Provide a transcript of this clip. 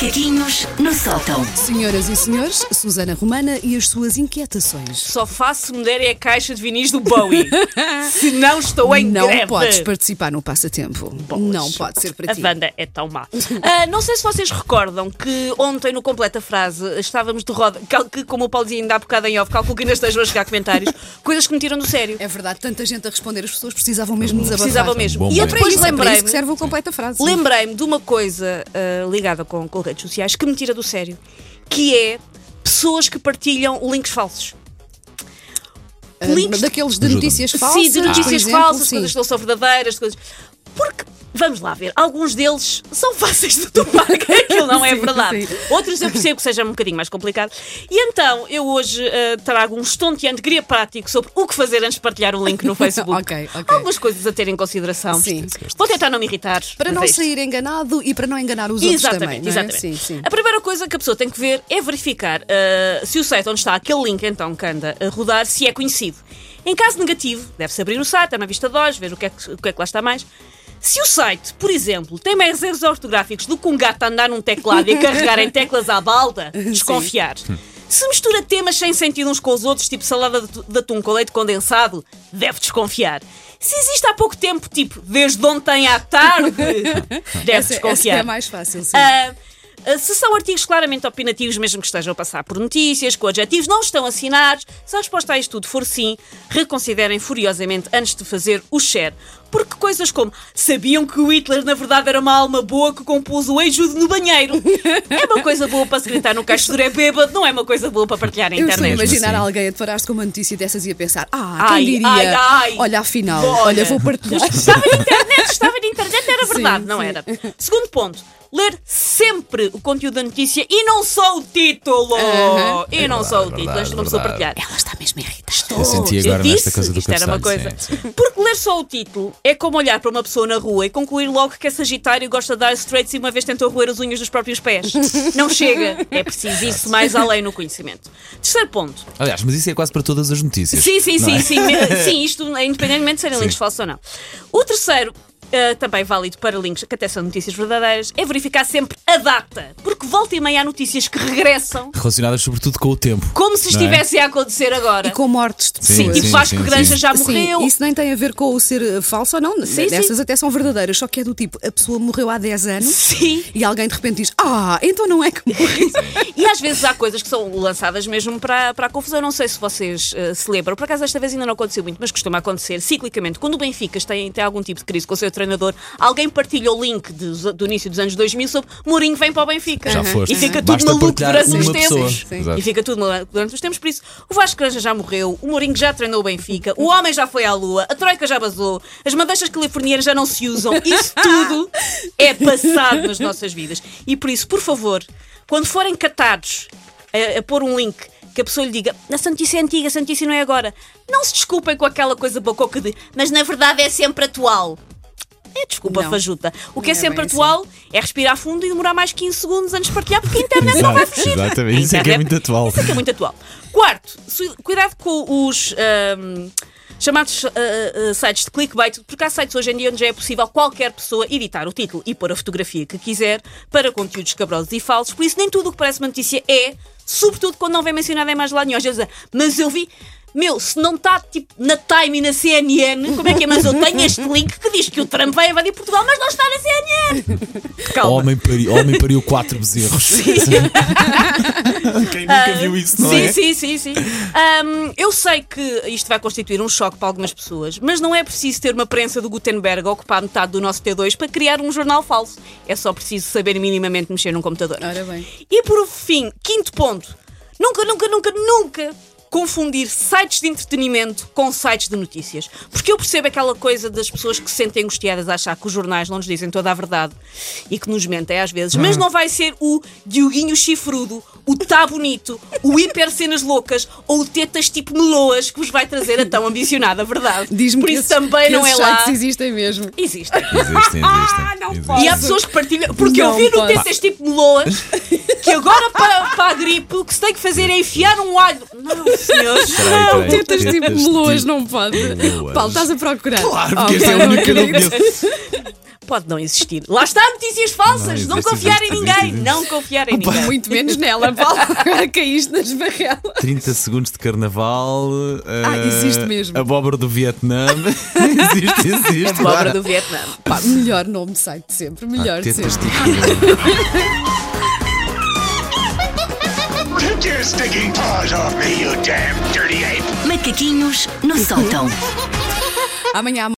Macaquinhos no sótão. Senhoras e senhores, Susana Romana e as suas inquietações. Só faço se me derem a caixa de vinis do Bowie. Se não estou em Não greve. podes participar no passatempo. Bolas. Não pode ser para A ti. Wanda é tão má. Ah, não sei se vocês recordam que ontem, no Completa Frase, estávamos de roda. cal- Que, como o Paulo dizia ainda há bocado em off, calculo que ainda estejam a chegar comentários, coisas que me tiram do sério. É verdade, tanta gente a responder, as pessoas precisavam mesmo desabafar. Precisavam mesmo. Bom e eu momento. É para depois é para isso lembrei-me. que serve o completa frase. Lembrei-me de uma coisa ah, ligada com, com redes sociais que me tira do sério, que é pessoas que partilham links falsos. Ah, links- daqueles de notícias falsas. Sim, de notícias exemplo, falsas, sim. coisas que não são verdadeiras, de coisas. Porque, vamos lá ver, alguns deles são fáceis de tomar, é verdade. sim. Outros eu percebo que seja um bocadinho mais complicado. E então, eu hoje eh, trago um estonteante guia prático sobre o que fazer antes de partilhar um link no Facebook. Ok, ok. Algumas coisas a ter em consideração. Sim. Vou tentar não me irritar. Para não é sair enganado e para não enganar os outros Exatamente, também. não é? exatamente. Sim, sim. A primeira coisa que a pessoa tem que ver é verificar ah, se o site onde está aquele link então que anda a rodar, se é conhecido. Em caso negativo, deve-se abrir o site, dar uma vista de olhos, ver o que, é que, o que é que lá está mais. Se o site, por exemplo, tem mais erros ortográficos do que um gato a andar num teclado e a carregar em teclas à balda, desconfiar. Se mistura temas sem sentido uns com os outros, tipo salada de tu- de atum com leite condensado, deve desconfiar. Se existe há pouco tempo, tipo desde ontem à tarde, deve Essa, essa desconfiar. é mais fácil, sim. Ah, se são artigos claramente opinativos, mesmo que estejam a passar por notícias, com adjetivos não estão assinados, se a resposta a isto tudo for sim, reconsiderem furiosamente antes de fazer o share. Porque coisas como sabiam que o Hitler na verdade era uma alma boa que compôs o Eijudo no banheiro é uma coisa boa para se gritar no caixo de bêbado, não é uma coisa boa para partilhar na Eu estou a internet. imaginar assim. alguém a deparar-se com uma notícia dessas e a pensar: ah, Ai, quem diria? ai, ai. Olha, afinal, Olha. olha, vou partilhar. Estava na internet, estava na internet, era verdade, Sim, não sim. era? Segundo ponto, ler sempre o conteúdo da notícia e não só o título. E não só o título, verdade, antes de uma pessoa verdade. partilhar. Ela está mesmo irritada. Eu senti Eu agora disse nesta coisa do isto era uma coisa. sim, sim. Porque ler só o título é como olhar para uma pessoa na rua e concluir logo que é sagitário e gosta de dar straights e uma vez tentou roer as unhas dos próprios pés. Não chega. É preciso isso mais além no conhecimento. Terceiro ponto. Aliás, mas isso é quase para todas as notícias. Sim, sim, não sim, é? sim, sim, isto é independentemente de serem links falsos ou não. O terceiro, eh, também válido para links que até são notícias verdadeiras, é verificar sempre a data. Porque volta e meia há notícias que regressam Relacionadas sobretudo com o tempo. como se não é? estivesse a acontecer agora. E com mortes de Sim, pessoas. tipo sim, Vasco sim, Granja sim. já Sim, morreu. isso nem tem a ver com o ser eh, falso ou não. Sim, Dessas sim. até são verdadeiras, só que é do tipo: a pessoa morreu há 10 anos Sim. e alguém de repente diz: Ah, então não é que morreu. E às vezes há coisas que são lançadas mesmo para, para a confusão. Não sei se vocês eh, se lembram. Por acaso esta vez ainda não aconteceu muito, mas costuma acontecer ciclicamente. Quando o Benfica tem, tem algum tipo de crise com o seu treinador, alguém partilha o link de- do início dos anos 2000 sobre Mourinho vem para o Benfica. Já foste. E fica tudo Basta maluco durante pessoa. tempos. E fica tudo maluco durante os tempos. Por isso, o Vasco Granja já morreu, o Mourinho já treinou o Benfica, o homem já foi à Lua, a Troika já vazou, as madeixas californianas já não se usam. Isso tudo é passado nas nossas vidas. E por isso, por favor, quando forem catados a, a pôr um link que a pessoa lhe diga essa notícia é antiga, essa notícia não é agora, não se desculpem com aquela coisa bococa de mas na verdade é sempre atual. É desculpa Não. fajuta. O que é, Não é sempre atual é respirar fundo e demorar mais 15 segundos antes de partilhar, porque a internet não vai fugir. exatamente. Isso é que é muito atual. Isso é que é muito atual. Quarto, cuidado com os ahm, chamados ah, ah, sites de clickbait, porque há sites hoje em dia onde já é possível qualquer pessoa editar o título e pôr a fotografia que quiser para conteúdos escabrosos e falsos. Por isso, nem tudo o que parece uma notícia é, sobretudo quando não vem mencionado em mais lado nenhum. Às vezes, mas eu vi. Meu, se não está tipo na Time e na CNN, como é que é? Mas eu tenho este link que diz que o Trump vai invadir Portugal, mas não está na CNN. Calma. Homem pariu, homem pariu quatro bezerros. Quem nunca viu isso, não sim, é? Sim, sim, sim. Ahm, eu sei que isto vai constituir um choque para algumas pessoas, mas não é preciso ter uma prensa do Gutenberg a ocupar metade do nosso T2 para criar um jornal falso. É só preciso saber minimamente mexer num computador. Ora bem. E por fim, quinto ponto. Nunca, nunca, nunca, nunca confundir sites de entretenimento com sites de notícias. Porque eu percebo aquela coisa das pessoas que se sentem angustiadas a achar que os jornais não nos dizem toda a verdade e que nos mentem às vezes, Hum. mas não vai ser o Dioguinho chifrudo, o Tá Bonito, o Hiper Cenas Loucas ou o Tetas tipo Meloas que vos vai trazer a tão ambicionada verdade. Diz-me Por que isso esses- também que não é lá. sites existem mesmo. Existem. Existem, existem. não existem. E há pessoas que partilham. Porque eu Não vi no pode. Tetas tipo Meloas que agora para, para a gripe o que se tem que fazer é enfiar um alho. Não, senhores. Peraí, não. peraí. Tetas tipo tipo não pode. Paulo, estás a procurar. Claro, porque este é pá, o único que eu não conheço. pode não existir. Lá está, notícias falsas. Não, existe, confiar em ninguém. Não confiar em ninguém. Muito menos nela, Paulo. Agora caíste nas barrelas. 30 segundos de carnaval. Ah, eh, existe mesmo. Abóbora do Vietnã. existe, existe. Abóbora claro. do Vietnã. Pá, melhor nome de site de sempre. Melhor de Tetas sempre. stinking paws off me, you damn dirty ape! Macaquinhos no sótão. Amanhã